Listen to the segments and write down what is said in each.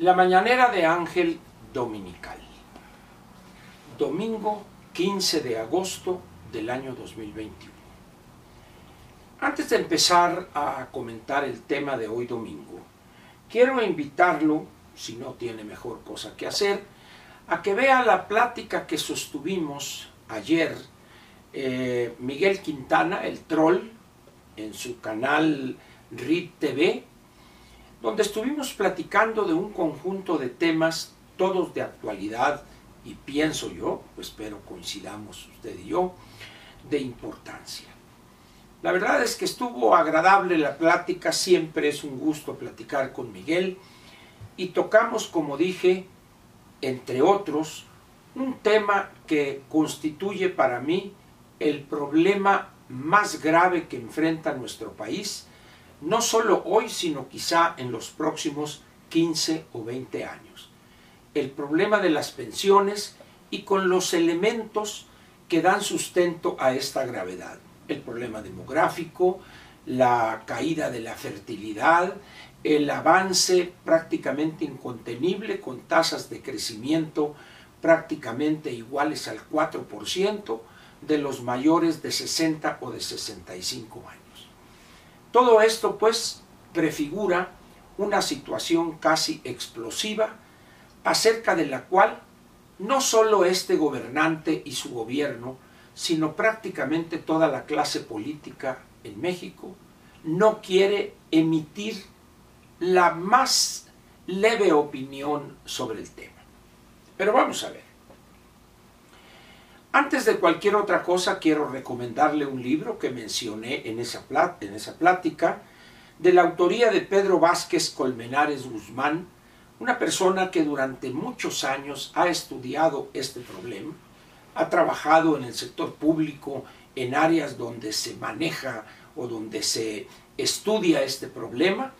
La mañanera de Ángel Dominical. Domingo 15 de agosto del año 2021. Antes de empezar a comentar el tema de hoy domingo, quiero invitarlo, si no tiene mejor cosa que hacer, a que vea la plática que sostuvimos ayer eh, Miguel Quintana, el troll, en su canal RIT TV, donde estuvimos platicando de un conjunto de temas, todos de actualidad, y pienso yo, espero coincidamos usted y yo, de importancia. La verdad es que estuvo agradable la plática, siempre es un gusto platicar con Miguel, y tocamos, como dije, entre otros, un tema que constituye para mí el problema más grave que enfrenta nuestro país no solo hoy, sino quizá en los próximos 15 o 20 años. El problema de las pensiones y con los elementos que dan sustento a esta gravedad. El problema demográfico, la caída de la fertilidad, el avance prácticamente incontenible con tasas de crecimiento prácticamente iguales al 4% de los mayores de 60 o de 65 años. Todo esto pues prefigura una situación casi explosiva acerca de la cual no solo este gobernante y su gobierno, sino prácticamente toda la clase política en México no quiere emitir la más leve opinión sobre el tema. Pero vamos a ver. Antes de cualquier otra cosa, quiero recomendarle un libro que mencioné en esa, en esa plática, de la autoría de Pedro Vázquez Colmenares Guzmán, una persona que durante muchos años ha estudiado este problema, ha trabajado en el sector público, en áreas donde se maneja o donde se estudia este problema,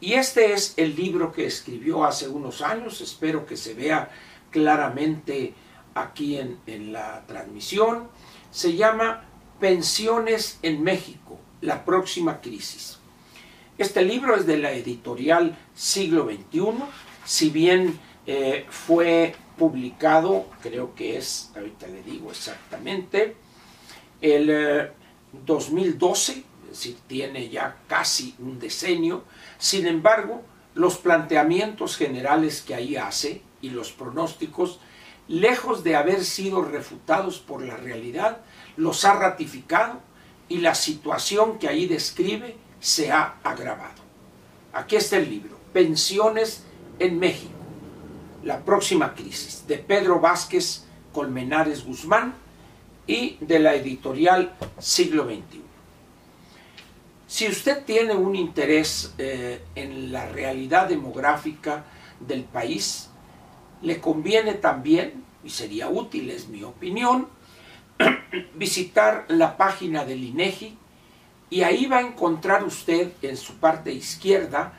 y este es el libro que escribió hace unos años, espero que se vea claramente aquí en, la transmisión, se llama Pensiones en México, la próxima crisis. Este libro es de la editorial Siglo XXI, si bien eh, fue publicado, creo que es, ahorita le digo exactamente, el 2012, eh, es decir, tiene ya casi un decenio, sin embargo, los planteamientos generales que ahí hace y los pronósticos lejos de haber sido refutados por la realidad, los ha ratificado y la situación que ahí describe se ha agravado. Aquí está el libro, Pensiones en México, la próxima crisis, de Pedro Vázquez Colmenares Guzmán y de la editorial Siglo XXI. Si usted tiene un interés eh, en la realidad demográfica del país, le conviene también, y sería útil, es mi opinión, visitar la página del INEGI y ahí va a encontrar usted en su parte izquierda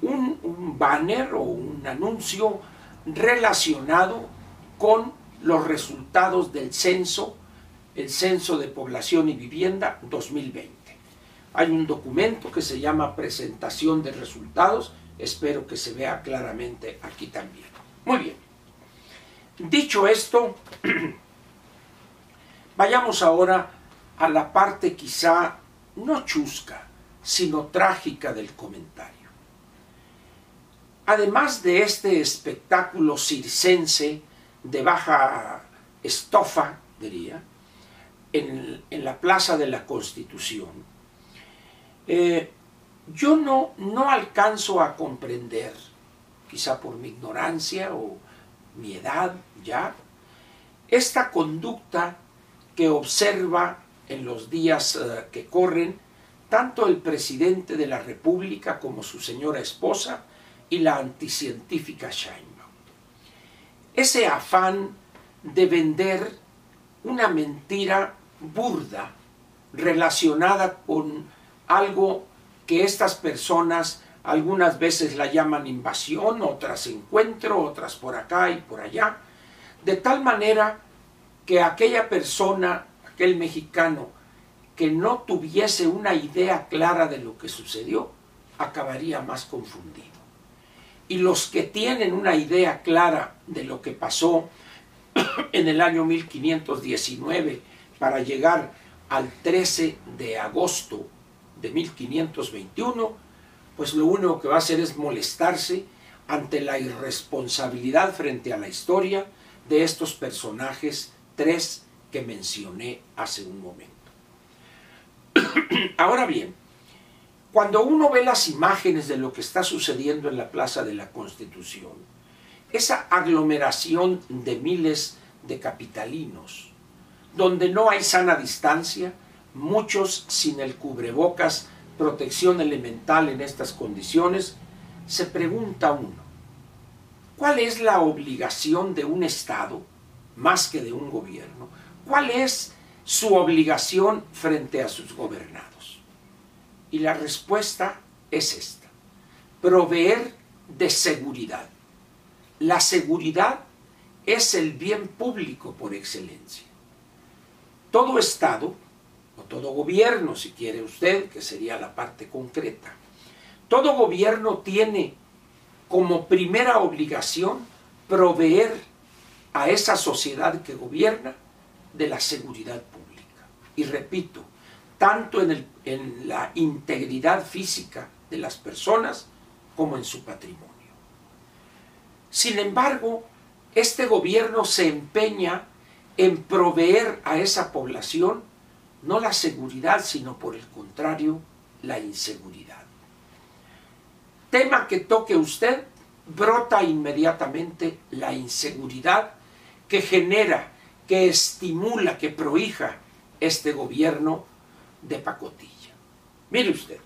un, un banner o un anuncio relacionado con los resultados del censo, el Censo de Población y Vivienda 2020. Hay un documento que se llama Presentación de Resultados, espero que se vea claramente aquí también. Muy bien. Dicho esto, vayamos ahora a la parte quizá no chusca, sino trágica del comentario. Además de este espectáculo circense de baja estofa, diría, en, la Plaza de la Constitución, eh, yo no, no alcanzo a comprender, quizá por mi ignorancia o mi edad ya, esta conducta que observa en los días eh, que corren tanto el presidente de la República como su señora esposa y la anticientífica Sheinbaum. Ese afán de vender una mentira burda relacionada con algo que estas personas algunas veces la llaman invasión, otras encuentro, otras por acá y por allá, de tal manera que aquella persona, aquel mexicano, que no tuviese una idea clara de lo que sucedió, acabaría más confundido. y los que tienen una idea clara de lo que pasó en el año 1519 para llegar al 13 de agosto de 1521, pues lo único que va a hacer es molestarse ante la irresponsabilidad frente a la historia de estos personajes tres que mencioné hace un momento. Ahora bien, cuando uno ve las imágenes de lo que está sucediendo en la Plaza de la Constitución, esa aglomeración de miles de capitalinos, donde no hay sana distancia, muchos sin el cubrebocas, protección elemental en estas condiciones, se pregunta uno, ¿cuál es la obligación de un Estado más que de un gobierno? ¿Cuál es su obligación frente a sus gobernados? Y la respuesta es esta, proveer de seguridad. La seguridad es el bien público por excelencia. Todo Estado, o todo gobierno, si quiere usted, que sería la parte concreta, todo gobierno tiene como primera obligación proveer a esa sociedad que gobierna de la seguridad pública. Y repito, tanto en, en la integridad física de las personas como en su patrimonio. Sin embargo, este gobierno se empeña en proveer a esa población no la seguridad, sino por el contrario, la inseguridad. Tema que toque usted, brota inmediatamente la inseguridad que genera, que estimula, que prohija este gobierno de pacotilla. Mire usted,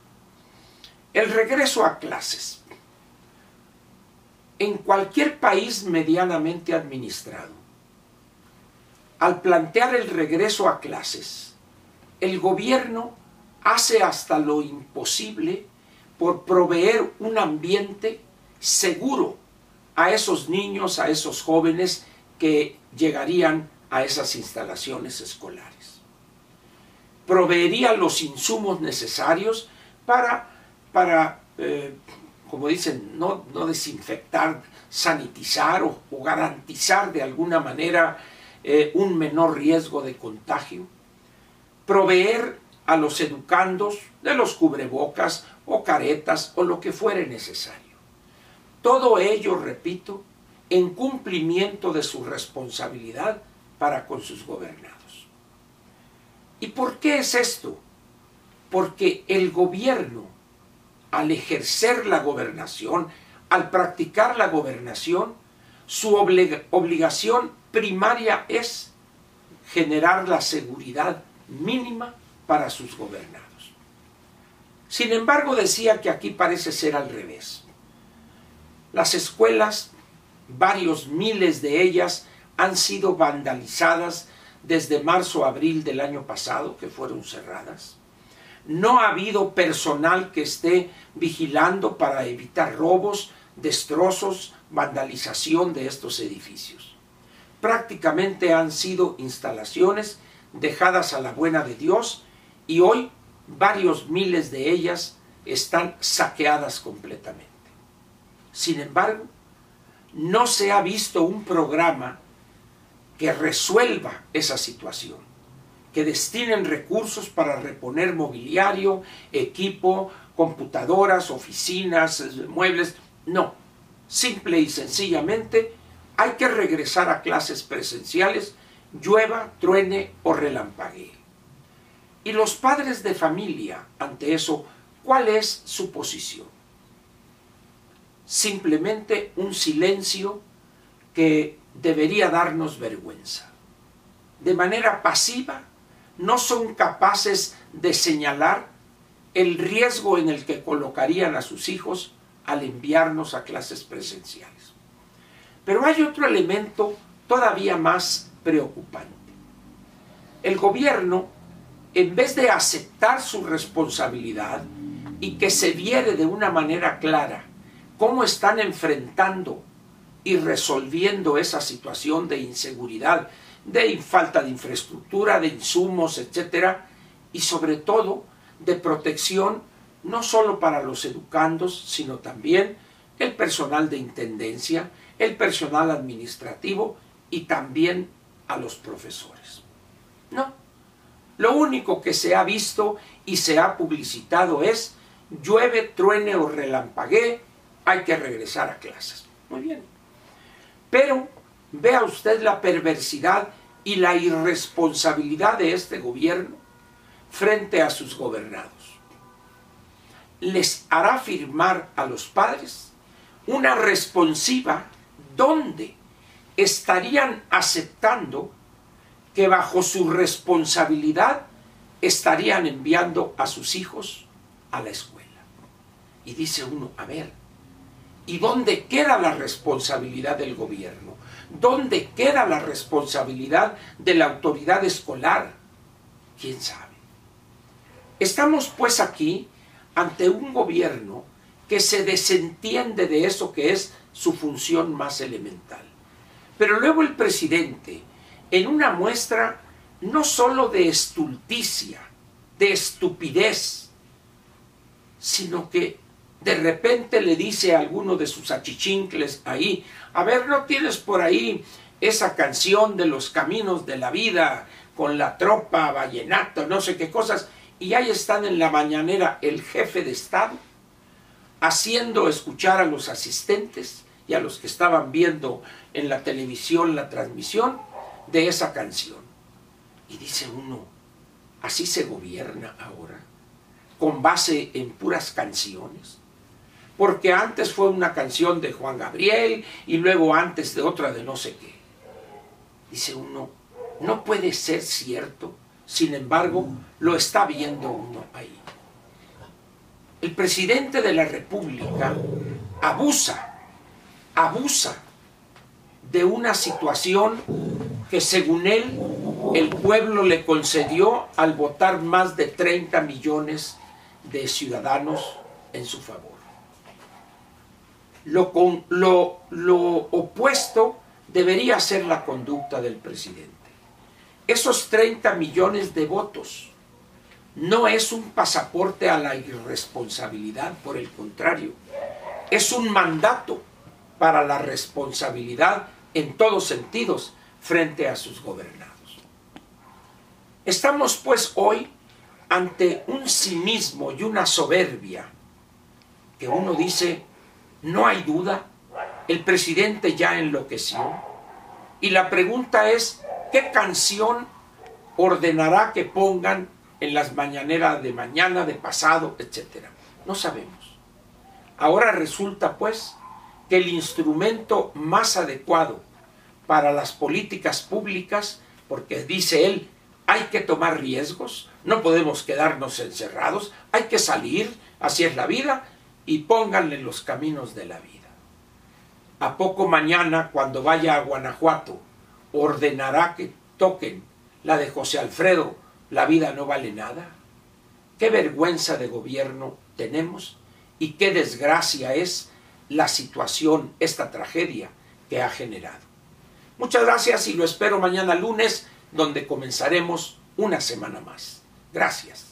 el regreso a clases. En cualquier país medianamente administrado, al plantear el regreso a clases, el gobierno hace hasta lo imposible por proveer un ambiente seguro a esos niños, a esos jóvenes que llegarían a esas instalaciones escolares. Proveería los insumos necesarios para, para eh, como dicen, no, no desinfectar, sanitizar o, garantizar de alguna manera eh, un menor riesgo de contagio. Proveer a los educandos de los cubrebocas o caretas o lo que fuere necesario. Todo ello, repito, en cumplimiento de su responsabilidad para con sus gobernados. ¿Y por qué es esto? Porque el gobierno, al ejercer la gobernación, al practicar la gobernación, su obligación primaria es generar la seguridad mínima para sus gobernados. Sin embargo, decía que aquí parece ser al revés. Las escuelas, varios miles de ellas, han sido vandalizadas desde marzo a abril del año pasado, que fueron cerradas. No ha habido personal que esté vigilando para evitar robos, destrozos, vandalización de estos edificios. Prácticamente han sido instalaciones dejadas a la buena de Dios y hoy varios miles de ellas están saqueadas completamente. Sin embargo, no se ha visto un programa que resuelva esa situación, que destinen recursos para reponer mobiliario, equipo, computadoras, oficinas, muebles. No, simple y sencillamente hay que regresar a clases presenciales, llueva, truene o relampaguee. Y los padres de familia, ante eso, ¿cuál es su posición? Simplemente un silencio que debería darnos vergüenza. De manera pasiva, no son capaces de señalar el riesgo en el que colocarían a sus hijos al enviarnos a clases presenciales. Pero hay otro elemento todavía más preocupante. El gobierno en vez de aceptar su responsabilidad y que se viere de una manera clara cómo están enfrentando y resolviendo esa situación de inseguridad, de falta de infraestructura, de insumos, etcétera, y sobre todo de protección no solo para los educandos, sino también el personal de intendencia, el personal administrativo y también a los profesores. No. Lo único que se ha visto y se ha publicitado es llueve, truene o relampaguee, hay que regresar a clases. Muy bien. Pero vea usted la perversidad y la irresponsabilidad de este gobierno frente a sus gobernados. Les hará firmar a los padres una responsiva donde estarían aceptando que bajo su responsabilidad estarían enviando a sus hijos a la escuela. Y dice uno, a ver, ¿y dónde queda la responsabilidad del gobierno? ¿Dónde queda la responsabilidad de la autoridad escolar? ¿Quién sabe? Estamos pues aquí ante un gobierno que se desentiende de eso que es su función más elemental. Pero luego el presidente, en una muestra no sólo de estulticia, de estupidez, sino que de repente le dice a alguno de sus achichincles ahí, a ver, ¿no tienes por ahí esa canción de los caminos de la vida con la tropa, vallenato, no sé qué cosas? Y ahí están en la mañanera el jefe de Estado haciendo escuchar a los asistentes y a los que estaban viendo en la televisión la transmisión de esa canción. Y dice uno, así se gobierna ahora, con base en puras canciones. Porque antes fue una canción de Juan Gabriel y luego antes de otra de no sé qué. Dice uno, no puede ser cierto, sin embargo, lo está viendo uno ahí. El presidente de la República abusa, abusa de una situación que según él el pueblo le concedió al votar más de 30 millones de ciudadanos en su favor. Lo, con, lo, lo opuesto debería ser la conducta del presidente. Esos 30 millones de votos no es un pasaporte a la irresponsabilidad, por el contrario, es un mandato para la responsabilidad en todos sentidos frente a sus gobernados. Estamos pues hoy ante un cinismo y una soberbia que uno dice, no hay duda, el presidente ya enloqueció. Y la pregunta es, ¿qué canción ordenará que pongan en las mañaneras de mañana, de pasado, etcétera? No sabemos. Ahora resulta pues que el instrumento más adecuado para las políticas públicas, porque dice él, hay que tomar riesgos, no podemos quedarnos encerrados, hay que salir, así es la vida, y pónganle los caminos de la vida. A poco mañana, cuando vaya a Guanajuato, ordenará que toquen la de José Alfredo, la vida no vale nada. Qué vergüenza de gobierno tenemos y qué desgracia es la situación, esta tragedia que ha generado. Muchas gracias y lo espero mañana lunes donde comenzaremos una semana más. Gracias.